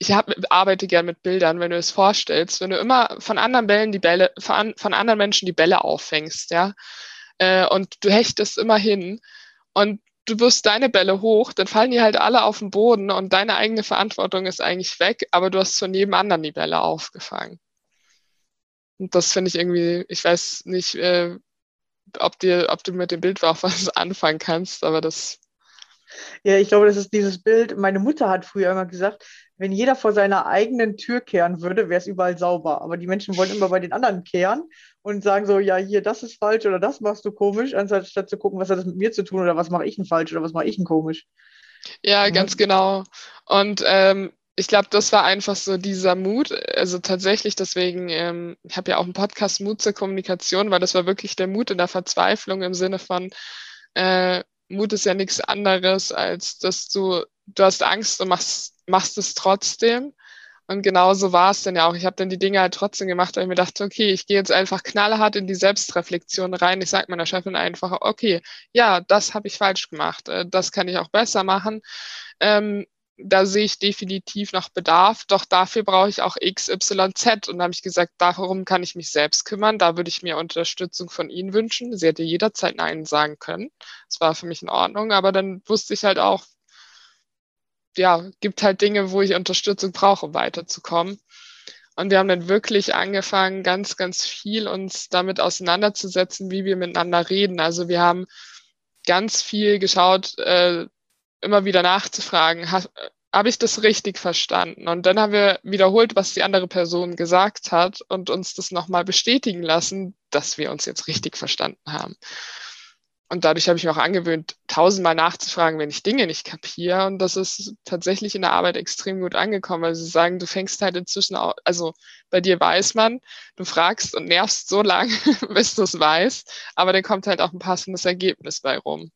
ich hab, arbeite gern mit Bildern, wenn du es vorstellst, wenn du immer von anderen Bällen die Bälle, von, von anderen Menschen die Bälle auffängst, ja, äh, und du hechtest immer hin und du wirst deine Bälle hoch, dann fallen die halt alle auf den Boden und deine eigene Verantwortung ist eigentlich weg, aber du hast von jedem anderen die Bälle aufgefangen. Und das finde ich irgendwie, ich weiß nicht, äh, ob, dir, ob du mit dem Bild auch was anfangen kannst, aber das ja, ich glaube, das ist dieses Bild. Meine Mutter hat früher immer gesagt, wenn jeder vor seiner eigenen Tür kehren würde, wäre es überall sauber. Aber die Menschen wollen immer bei den anderen kehren und sagen so, ja, hier, das ist falsch oder das machst du komisch, anstatt zu gucken, was hat das mit mir zu tun oder was mache ich denn falsch oder was mache ich denn komisch. Ja, mhm. ganz genau. Und ähm, ich glaube, das war einfach so dieser Mut. Also tatsächlich, deswegen, ähm, ich habe ja auch einen Podcast Mut zur Kommunikation, weil das war wirklich der Mut in der Verzweiflung im Sinne von, äh, Mut ist ja nichts anderes, als dass du, du hast Angst und machst, machst es trotzdem. Und genauso war es dann ja auch. Ich habe dann die Dinge halt trotzdem gemacht, weil ich mir dachte, okay, ich gehe jetzt einfach knallhart in die Selbstreflexion rein. Ich sage meiner Chefin einfach, okay, ja, das habe ich falsch gemacht. Äh, das kann ich auch besser machen. Ähm, da sehe ich definitiv noch Bedarf, doch dafür brauche ich auch X, Y, Z. Und da habe ich gesagt, darum kann ich mich selbst kümmern. Da würde ich mir Unterstützung von Ihnen wünschen. Sie hätte jederzeit Nein sagen können. Das war für mich in Ordnung. Aber dann wusste ich halt auch, ja, gibt halt Dinge, wo ich Unterstützung brauche, um weiterzukommen. Und wir haben dann wirklich angefangen, ganz, ganz viel uns damit auseinanderzusetzen, wie wir miteinander reden. Also wir haben ganz viel geschaut, äh, immer wieder nachzufragen, habe hab ich das richtig verstanden? Und dann haben wir wiederholt, was die andere Person gesagt hat und uns das nochmal bestätigen lassen, dass wir uns jetzt richtig verstanden haben. Und dadurch habe ich mir auch angewöhnt, tausendmal nachzufragen, wenn ich Dinge nicht kapiere. Und das ist tatsächlich in der Arbeit extrem gut angekommen, weil sie sagen, du fängst halt inzwischen auch, also bei dir weiß man, du fragst und nervst so lange, bis du es weißt, aber dann kommt halt auch ein passendes Ergebnis bei rum.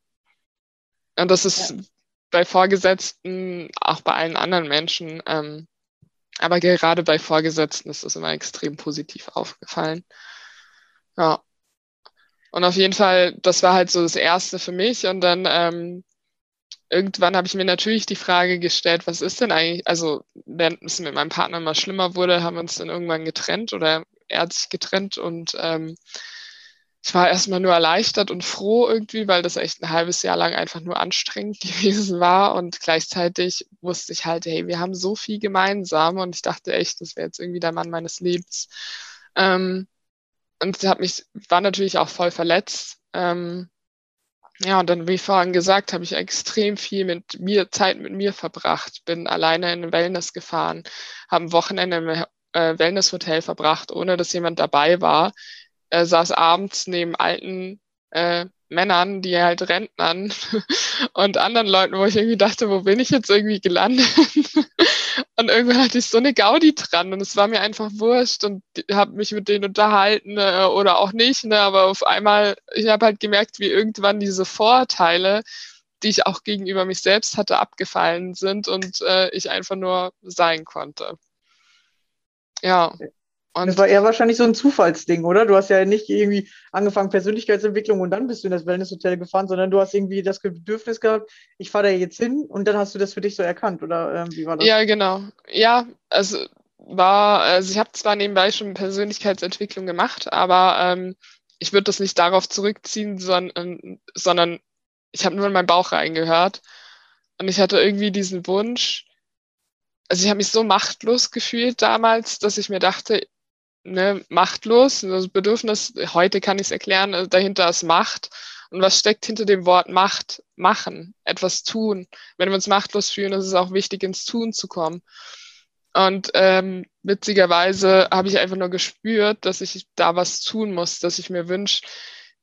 Und das ist ja bei Vorgesetzten, auch bei allen anderen Menschen. Ähm, aber gerade bei Vorgesetzten ist das immer extrem positiv aufgefallen. Ja. Und auf jeden Fall, das war halt so das Erste für mich. Und dann ähm, irgendwann habe ich mir natürlich die Frage gestellt, was ist denn eigentlich, also wenn es mit meinem Partner immer schlimmer wurde, haben wir uns dann irgendwann getrennt oder er hat sich getrennt und ähm, ich war erstmal nur erleichtert und froh irgendwie, weil das echt ein halbes Jahr lang einfach nur anstrengend gewesen war. Und gleichzeitig wusste ich halt, hey, wir haben so viel gemeinsam und ich dachte echt, das wäre jetzt irgendwie der Mann meines Lebens. Ähm, und hat mich, war natürlich auch voll verletzt. Ähm, ja, und dann, wie vorhin gesagt, habe ich extrem viel mit mir, Zeit mit mir verbracht, bin alleine in ein Wellness gefahren, habe ein Wochenende im äh, Wellnesshotel verbracht, ohne dass jemand dabei war äh, saß abends neben alten äh, Männern, die halt Rentnern und anderen Leuten, wo ich irgendwie dachte, wo bin ich jetzt irgendwie gelandet? und irgendwann hatte ich so eine Gaudi dran und es war mir einfach wurscht und habe mich mit denen unterhalten äh, oder auch nicht, ne? aber auf einmal, ich habe halt gemerkt, wie irgendwann diese Vorteile, die ich auch gegenüber mich selbst hatte, abgefallen sind und äh, ich einfach nur sein konnte. Ja. Und das war eher wahrscheinlich so ein Zufallsding, oder? Du hast ja nicht irgendwie angefangen Persönlichkeitsentwicklung und dann bist du in das Wellnesshotel gefahren, sondern du hast irgendwie das Bedürfnis gehabt, ich fahre da jetzt hin und dann hast du das für dich so erkannt, oder äh, wie war das? Ja, genau. Ja, also war, also ich habe zwar nebenbei schon Persönlichkeitsentwicklung gemacht, aber ähm, ich würde das nicht darauf zurückziehen, sondern, sondern ich habe nur in meinen Bauch reingehört und ich hatte irgendwie diesen Wunsch, also ich habe mich so machtlos gefühlt damals, dass ich mir dachte, ne, machtlos, das Bedürfnis, heute kann ich es erklären, äh, dahinter ist Macht. Und was steckt hinter dem Wort Macht? Machen, etwas tun. Wenn wir uns machtlos fühlen, ist es auch wichtig, ins Tun zu kommen. Und ähm, witzigerweise habe ich einfach nur gespürt, dass ich da was tun muss, dass ich mir wünsche,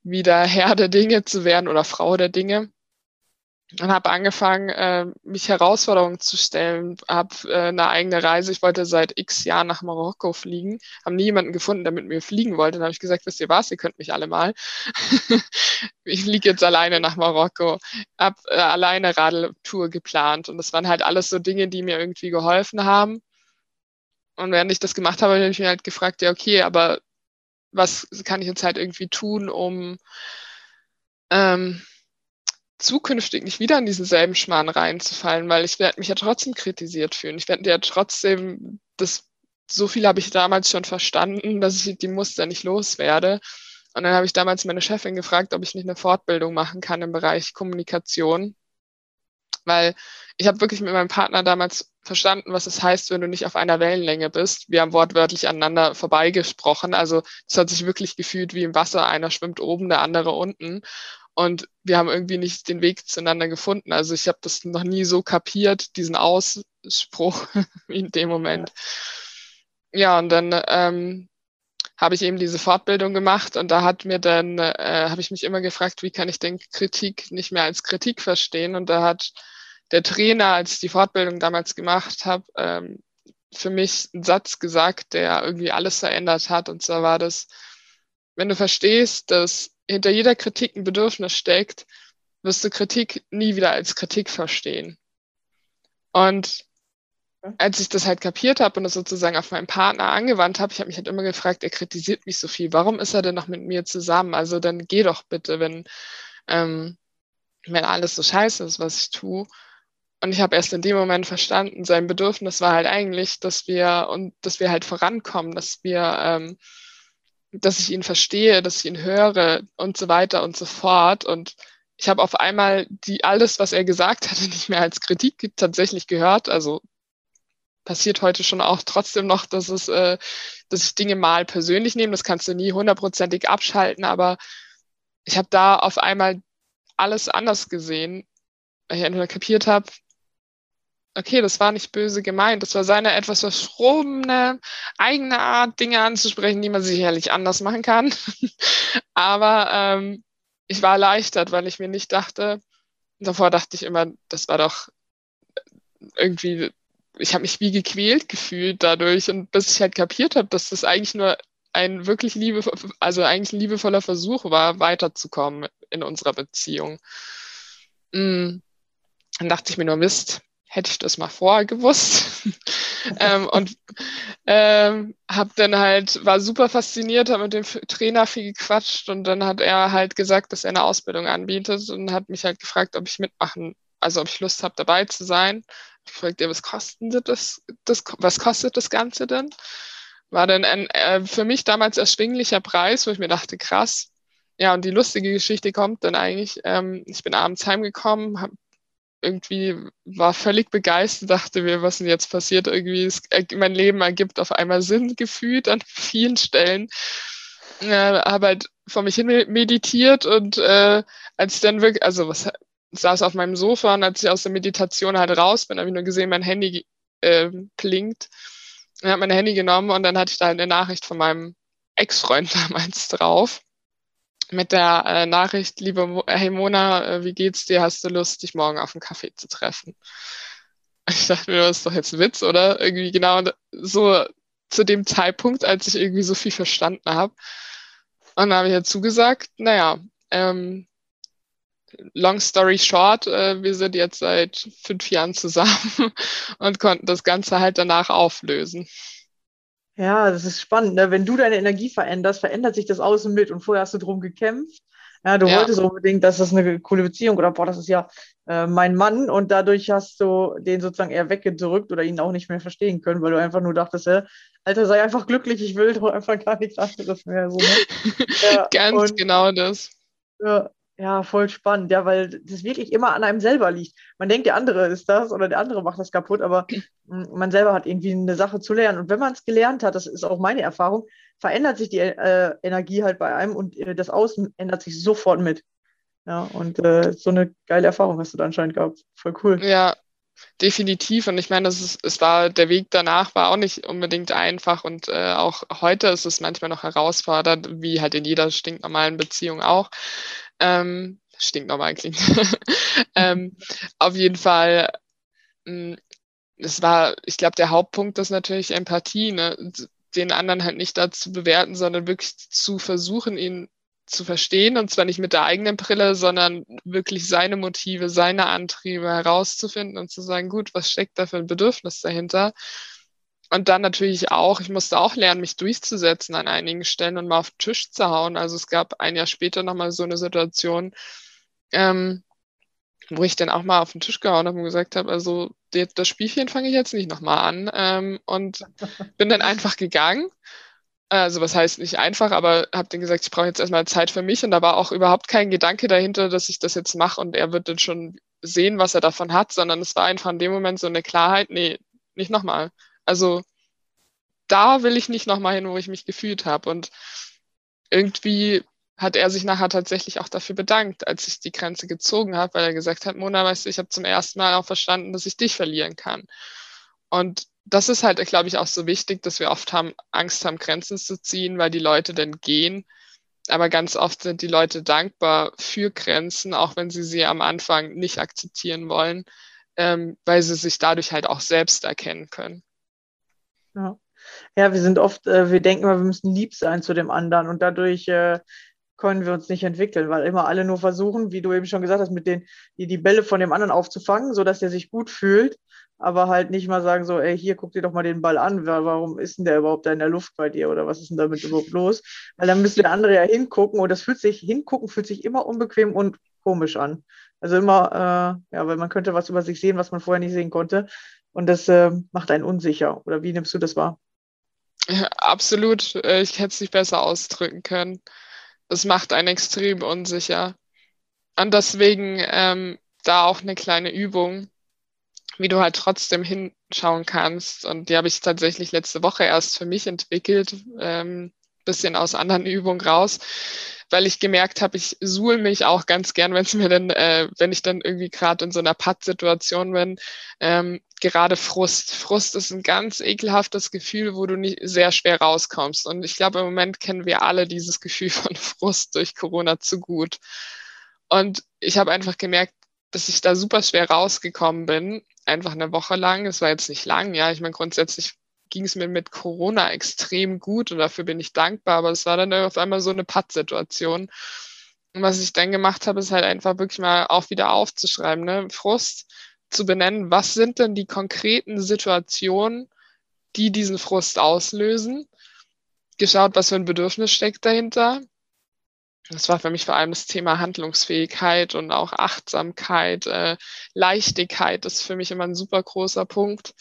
wieder Herr der Dinge zu werden oder Frau der Dinge und habe angefangen, äh, mich Herausforderungen zu stellen, habe äh, eine eigene Reise. Ich wollte seit x Jahren nach Marokko fliegen, habe nie jemanden gefunden, der mit mir fliegen wollte. Dann habe ich gesagt, wisst ihr was, ihr könnt mich alle mal. ich fliege jetzt alleine nach Marokko, habe äh, alleine Radeltour geplant und das waren halt alles so Dinge, die mir irgendwie geholfen haben. Und während ich das gemacht habe, habe ich mich halt gefragt, ja okay, aber was kann ich jetzt halt irgendwie tun, um ähm, zukünftig nicht wieder in diesen selben Schmarrn reinzufallen, weil ich werde mich ja trotzdem kritisiert fühlen. Ich werde ja trotzdem, das, so viel habe ich damals schon verstanden, dass ich die Muster nicht loswerde. Und dann habe ich damals meine Chefin gefragt, ob ich nicht eine Fortbildung machen kann im Bereich Kommunikation. Weil ich habe wirklich mit meinem Partner damals verstanden, was es heißt, wenn du nicht auf einer Wellenlänge bist. Wir haben wortwörtlich aneinander vorbeigesprochen. Also es hat sich wirklich gefühlt wie im Wasser. Einer schwimmt oben, der andere unten. Und wir haben irgendwie nicht den Weg zueinander gefunden. Also ich habe das noch nie so kapiert, diesen Ausspruch in dem Moment. Ja, und dann ähm, habe ich eben diese Fortbildung gemacht und da hat mir dann, äh, habe ich mich immer gefragt, wie kann ich denn Kritik nicht mehr als Kritik verstehen? Und da hat der Trainer, als ich die Fortbildung damals gemacht habe, ähm, für mich einen Satz gesagt, der irgendwie alles verändert hat. Und zwar war das, wenn du verstehst, dass hinter jeder Kritik ein Bedürfnis steckt, wirst du Kritik nie wieder als Kritik verstehen. Und als ich das halt kapiert habe und das sozusagen auf meinen Partner angewandt habe, ich habe mich halt immer gefragt, er kritisiert mich so viel. Warum ist er denn noch mit mir zusammen? Also dann geh doch bitte, wenn, ähm, wenn alles so scheiße ist, was ich tue. Und ich habe erst in dem Moment verstanden, sein Bedürfnis war halt eigentlich, dass wir und dass wir halt vorankommen, dass wir ähm, dass ich ihn verstehe, dass ich ihn höre und so weiter und so fort. Und ich habe auf einmal die alles, was er gesagt hatte, nicht mehr als Kritik tatsächlich gehört. Also passiert heute schon auch trotzdem noch, dass es, äh, dass ich Dinge mal persönlich nehme. Das kannst du nie hundertprozentig abschalten, aber ich habe da auf einmal alles anders gesehen, weil ich entweder kapiert habe, okay, das war nicht böse gemeint, das war seine etwas verschrobene eigene Art, Dinge anzusprechen, die man sicherlich anders machen kann. Aber ähm, ich war erleichtert, weil ich mir nicht dachte, davor dachte ich immer, das war doch irgendwie, ich habe mich wie gequält gefühlt dadurch und bis ich halt kapiert habe, dass das eigentlich nur ein wirklich liebe, also eigentlich ein liebevoller Versuch war, weiterzukommen in unserer Beziehung. Mm. Dann dachte ich mir nur, Mist, hätte ich das mal vorher gewusst. ähm, und ähm, habe dann halt, war super fasziniert, habe mit dem Trainer viel gequatscht und dann hat er halt gesagt, dass er eine Ausbildung anbietet und hat mich halt gefragt, ob ich mitmachen, also ob ich Lust habe, dabei zu sein. Ich fragte, was kostet das, das, was kostet das Ganze denn? War dann ein äh, für mich damals erschwinglicher Preis, wo ich mir dachte, krass. Ja, und die lustige Geschichte kommt dann eigentlich, ähm, ich bin abends heimgekommen, habe irgendwie war völlig begeistert, dachte mir, was denn jetzt passiert? Irgendwie, ist, mein Leben ergibt auf einmal Sinn gefühlt an vielen Stellen. Äh, habe halt vor mich hin meditiert und äh, als ich dann wirklich, also was saß auf meinem Sofa und als ich aus der Meditation halt raus bin, habe ich nur gesehen, mein Handy äh, blinkt. Ich habe mein Handy genommen und dann hatte ich da eine Nachricht von meinem Ex-Freund damals drauf mit der äh, Nachricht, liebe Mo hey Mona, äh, wie geht's dir? Hast du Lust, dich morgen auf einen Kaffee zu treffen? Ich dachte mir, das ist doch jetzt ein Witz, oder? Irgendwie genau so zu dem Zeitpunkt, als ich irgendwie so viel verstanden habe. Und dann habe ich ja zugesagt, naja, ähm, long story short, äh, wir sind jetzt seit fünf Jahren zusammen und konnten das Ganze halt danach auflösen. Ja, das ist spannend. Ne? Wenn du deine Energie veränderst, verändert sich das Außen mit und vorher hast du drum gekämpft. Ja, du ja. wolltest unbedingt, dass das eine coole Beziehung oder boah, das ist ja äh, mein Mann und dadurch hast du den sozusagen eher weggedrückt oder ihn auch nicht mehr verstehen können, weil du einfach nur dachtest, äh, Alter, sei einfach glücklich, ich will doch einfach gar nichts anderes mehr. So, ne? ja, Ganz und, genau das. Ja, ja, voll spannend, ja, weil das wirklich immer an einem selber liegt. Man denkt, der andere ist das oder der andere macht das kaputt, aber man selber hat irgendwie eine Sache zu lernen. Und wenn man es gelernt hat, das ist auch meine Erfahrung, verändert sich die äh, Energie halt bei einem und äh, das Außen ändert sich sofort mit. Ja, und äh, so eine geile Erfahrung hast du da anscheinend gehabt. Voll cool. Ja, definitiv. Und ich meine, das ist, es war, der Weg danach war auch nicht unbedingt einfach und äh, auch heute ist es manchmal noch herausfordernd, wie halt in jeder stinknormalen Beziehung auch ähm, stinknormal klingt. ähm, auf jeden Fall, mh, mm, es war, ich glaube, der Hauptpunkt ist natürlich Empathie, ne? den anderen halt nicht dazu bewerten, sondern wirklich zu versuchen, ihn zu verstehen und zwar nicht mit der eigenen Brille, sondern wirklich seine Motive, seine Antriebe herauszufinden und zu sagen, gut, was steckt da für ein Bedürfnis dahinter? Und dann natürlich auch, ich musste auch lernen, mich durchzusetzen an einigen Stellen und mal auf den Tisch zu hauen. Also es gab ein Jahr später nochmal so eine Situation, ähm, wo ich dann auch mal auf den Tisch gehauen habe und gesagt habe, also das Spielchen fange ich jetzt nicht nochmal an. Ähm, und bin dann einfach gegangen. Also was heißt nicht einfach, aber habe dann gesagt, ich brauche jetzt erstmal Zeit für mich und da war auch überhaupt kein Gedanke dahinter, dass ich das jetzt mache und er wird dann schon sehen, was er davon hat, sondern es war einfach in dem Moment so eine Klarheit, nee, nicht nochmal. Also da will ich nicht nochmal hin, wo ich mich gefühlt habe. Und irgendwie hat er sich nachher tatsächlich auch dafür bedankt, als ich die Grenze gezogen habe, weil er gesagt hat, Mona, weißt du, ich habe zum ersten Mal auch verstanden, dass ich dich verlieren kann. Und das ist halt, glaube ich, auch so wichtig, dass wir oft haben, Angst haben, Grenzen zu ziehen, weil die Leute dann gehen. Aber ganz oft sind die Leute dankbar für Grenzen, auch wenn sie sie am Anfang nicht akzeptieren wollen, ähm, weil sie sich dadurch halt auch selbst erkennen können. Ja. ja, wir sind oft, äh, wir denken immer, wir müssen lieb sein zu dem anderen und dadurch äh, können wir uns nicht entwickeln, weil immer alle nur versuchen, wie du eben schon gesagt hast, mit den, die, die Bälle von dem anderen aufzufangen, sodass der sich gut fühlt, aber halt nicht mal sagen so, ey, hier, guck dir doch mal den Ball an, warum ist denn der überhaupt da in der Luft bei dir oder was ist denn damit überhaupt los? Weil dann müsste der andere ja hingucken und das fühlt sich, hingucken fühlt sich immer unbequem und komisch an. Also immer, äh, ja, weil man könnte was über sich sehen, was man vorher nicht sehen konnte. Und das äh, macht einen unsicher. Oder wie nimmst du das wahr? Absolut. Äh, ich hätte es nicht besser ausdrücken können. Es macht einen extrem unsicher. Und deswegen ähm, da auch eine kleine Übung, wie du halt trotzdem hinschauen kannst. Und die habe ich tatsächlich letzte Woche erst für mich entwickelt, ähm, bisschen aus anderen Übungen raus weil ich gemerkt habe, ich suhl mich auch ganz gern, wenn es mir dann, äh, wenn ich dann irgendwie gerade in so einer Patt-Situation bin, ähm, gerade Frust. Frust ist ein ganz ekelhaftes Gefühl, wo du nicht sehr schwer rauskommst. Und ich glaube, im Moment kennen wir alle dieses Gefühl von Frust durch Corona zu gut. Und ich habe einfach gemerkt, dass ich da super schwer rausgekommen bin, einfach eine Woche lang. Es war jetzt nicht lang, ja. Ich meine, grundsätzlich ging es mir mit Corona extrem gut und dafür bin ich dankbar. Aber es war dann auf einmal so eine Pattsituation. Und was ich dann gemacht habe, ist halt einfach wirklich mal auch wieder aufzuschreiben, ne? Frust zu benennen. Was sind denn die konkreten Situationen, die diesen Frust auslösen? Geschaut, was für ein Bedürfnis steckt dahinter. Das war für mich vor allem das Thema Handlungsfähigkeit und auch Achtsamkeit, äh, Leichtigkeit ist für mich immer ein super großer Punkt.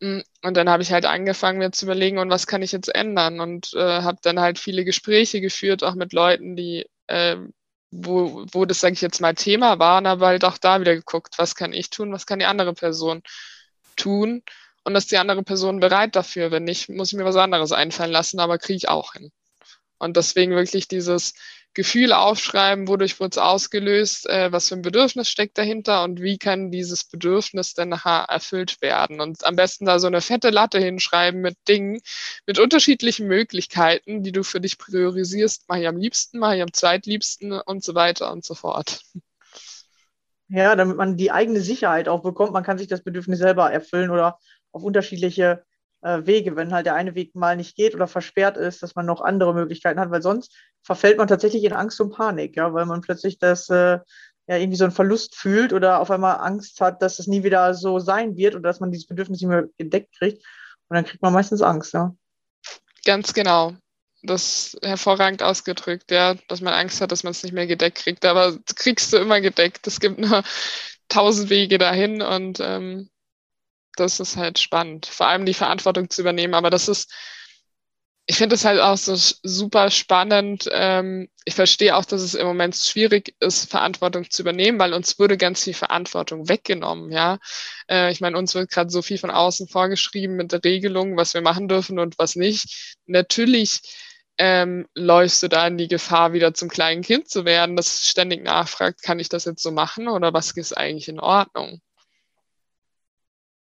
Und dann habe ich halt angefangen, mir zu überlegen, und was kann ich jetzt ändern? Und äh, habe dann halt viele Gespräche geführt, auch mit Leuten, die, äh, wo, wo das, sage ich jetzt mal, Thema war, und habe halt auch da wieder geguckt, was kann ich tun, was kann die andere Person tun? Und ist die andere Person bereit dafür? Wenn nicht, muss ich mir was anderes einfallen lassen, aber kriege ich auch hin. Und deswegen wirklich dieses Gefühl aufschreiben, wodurch wurde es ausgelöst, äh, was für ein Bedürfnis steckt dahinter und wie kann dieses Bedürfnis denn nachher erfüllt werden. Und am besten da so eine fette Latte hinschreiben mit Dingen, mit unterschiedlichen Möglichkeiten, die du für dich priorisierst. Mache ich am liebsten, mache ich am zweitliebsten und so weiter und so fort. Ja, damit man die eigene Sicherheit auch bekommt. Man kann sich das Bedürfnis selber erfüllen oder auf unterschiedliche äh, Wege, wenn halt der eine Weg mal nicht geht oder versperrt ist, dass man noch andere Möglichkeiten hat, weil sonst verfällt man tatsächlich in Angst und Panik, ja, weil man plötzlich das, äh, ja irgendwie so einen Verlust fühlt oder auf einmal Angst hat, dass es nie wieder so sein wird oder dass man dieses Bedürfnis nicht mehr gedeckt kriegt. Und dann kriegt man meistens Angst, ja. Ganz genau. Das hervorragend ausgedrückt, ja, dass man Angst hat, dass man es nicht mehr gedeckt kriegt. Aber das kriegst du immer gedeckt. Es gibt nur tausend Wege dahin und ähm, das ist halt spannend. Vor allem die Verantwortung zu übernehmen. Aber das ist ich finde es halt auch so super spannend. Ähm, ich verstehe auch, dass es im Moment schwierig ist, Verantwortung zu übernehmen, weil uns würde ganz viel Verantwortung weggenommen. Ja, äh, ich meine, uns wird gerade so viel von außen vorgeschrieben mit der Regelung, was wir machen dürfen und was nicht. Natürlich ähm, läufst du da in die Gefahr, wieder zum kleinen Kind zu werden, das ständig nachfragt, kann ich das jetzt so machen oder was ist eigentlich in Ordnung?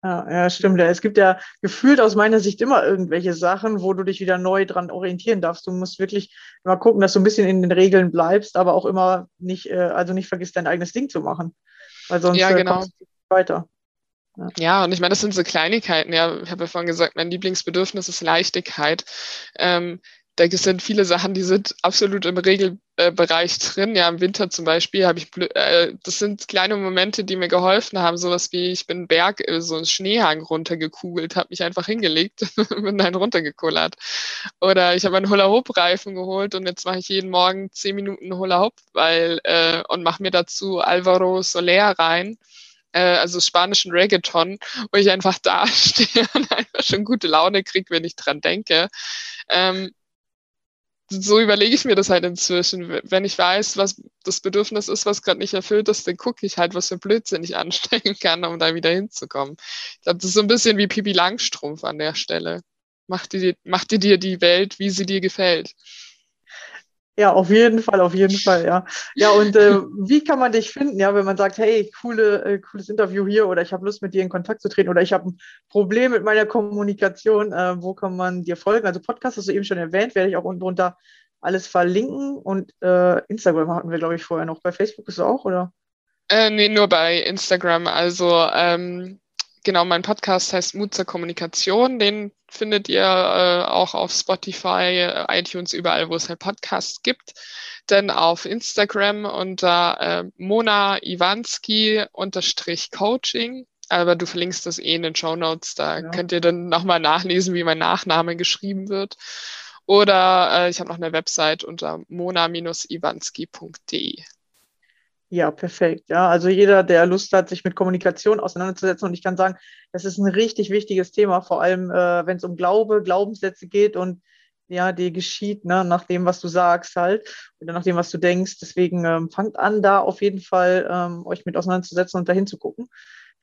Ja, ja, stimmt. Es gibt ja gefühlt aus meiner Sicht immer irgendwelche Sachen, wo du dich wieder neu dran orientieren darfst. Du musst wirklich immer gucken, dass du ein bisschen in den Regeln bleibst, aber auch immer nicht, äh, also nicht vergisst, dein eigenes Ding zu machen. Weil sonst ja, äh, genau. kommst du weiter. Ja. ja, und ich meine, das sind so Kleinigkeiten. Ja, ich habe ja vorhin gesagt, mein Lieblingsbedürfnis ist Leichtigkeit. Ähm, da sind viele Sachen, die sind absolut im Regelbereich drin. Ja, im Winter zum Beispiel habe ich, äh, das sind kleine Momente, die mir geholfen haben. Sowas wie, ich bin Berg, äh, so einen Schneehang runtergekugelt, habe mich einfach hingelegt und bin dann runtergekullert. Oder ich habe einen Hula-Hoop-Reifen geholt und jetzt mache ich jeden Morgen zehn Minuten Hula-Hoop, weil, äh, und mache mir dazu Alvaro Soler rein äh, also spanischen Reggaeton, wo ich einfach da stehe und einfach schon gute Laune kriege, wenn ich dran denke. Ähm, so überlege ich mir das halt inzwischen. Wenn ich weiß, was das Bedürfnis ist, was gerade nicht erfüllt ist, dann gucke ich halt, was für Blödsinn ich anstellen kann, um da wieder hinzukommen. Ich glaube, das ist so ein bisschen wie Pipi Langstrumpf an der Stelle. Mach dir, mach dir die Welt, wie sie dir gefällt. Ja, auf jeden Fall, auf jeden Fall, ja. Ja, und äh, wie kann man dich finden, ja, wenn man sagt, hey, coole, äh, cooles Interview hier oder ich habe Lust, mit dir in Kontakt zu treten oder ich habe ein Problem mit meiner Kommunikation, äh, wo kann man dir folgen? Also Podcast hast du eben schon erwähnt, werde ich auch unten drunter alles verlinken und äh, Instagram hatten wir, glaube ich, vorher noch. Bei Facebook ist es auch, oder? Äh, nee, nur bei Instagram. Also ähm, genau, mein Podcast heißt Mut zur Kommunikation. Den findet ihr äh, auch auf Spotify, äh, iTunes, überall, wo es halt Podcasts gibt. Dann auf Instagram unter äh, Mona Iwanski unterstrich Coaching. Aber du verlinkst das eh in den Show Notes. Da ja. könnt ihr dann nochmal nachlesen, wie mein Nachname geschrieben wird. Oder äh, ich habe noch eine Website unter mona-iwanski.de. Ja, perfekt. Ja, also jeder, der Lust hat, sich mit Kommunikation auseinanderzusetzen. Und ich kann sagen, das ist ein richtig wichtiges Thema, vor allem äh, wenn es um Glaube, Glaubenssätze geht und ja, die geschieht, ne, nach dem, was du sagst halt, oder nach dem, was du denkst. Deswegen ähm, fangt an, da auf jeden Fall ähm, euch mit auseinanderzusetzen und dahin zu gucken.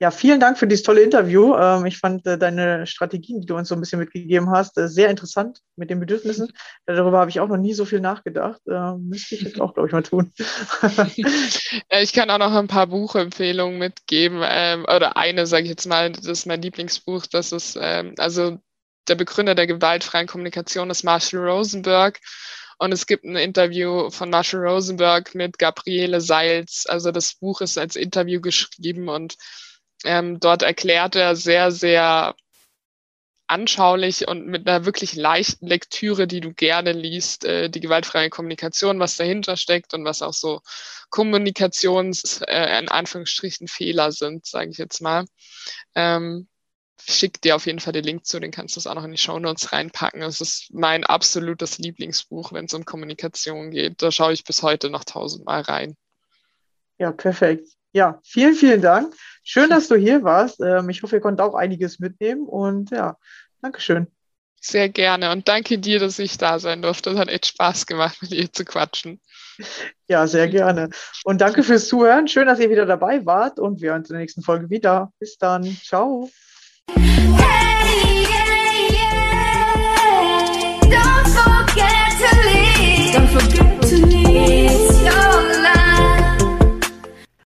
Ja, vielen Dank für dieses tolle Interview. Ähm, ich fand äh, deine Strategien, die du uns so ein bisschen mitgegeben hast, äh, sehr interessant mit den Bedürfnissen. Darüber habe ich auch noch nie so viel nachgedacht. Äh, müsste ich jetzt auch, glaube ich, mal tun. ich kann auch noch ein paar Buchempfehlungen mitgeben. Ähm, oder eine, sage ich jetzt mal, das ist mein Lieblingsbuch. Das ist, ähm, also der Begründer der gewaltfreien Kommunikation ist Marshall Rosenberg. Und es gibt ein Interview von Marshall Rosenberg mit Gabriele Seils. Also das Buch ist als Interview geschrieben und ähm, dort erklärt er sehr, sehr anschaulich und mit einer wirklich leichten Lektüre, die du gerne liest, äh, die gewaltfreie Kommunikation, was dahinter steckt und was auch so Kommunikations, äh, in Anführungsstrichen, Fehler sind, sage ich jetzt mal. Ähm, schick dir auf jeden Fall den Link zu, den kannst du auch noch in die Show Notes reinpacken. Es ist mein absolutes Lieblingsbuch, wenn es um Kommunikation geht. Da schaue ich bis heute noch tausendmal rein. Ja, perfekt. Ja, vielen, vielen Dank. Schön, hm. dass du hier warst. Ähm, ich hoffe, ihr konntet auch einiges mitnehmen und ja, Dankeschön. Sehr gerne und danke dir, dass ich da sein durfte. Es hat echt Spaß gemacht, mit dir zu quatschen. Ja, sehr gerne. Und danke fürs Zuhören. Schön, dass ihr wieder dabei wart und wir hören uns in der nächsten Folge wieder. Bis dann. Ciao. Hey, yeah, yeah. Don't forget to leave. Don't forget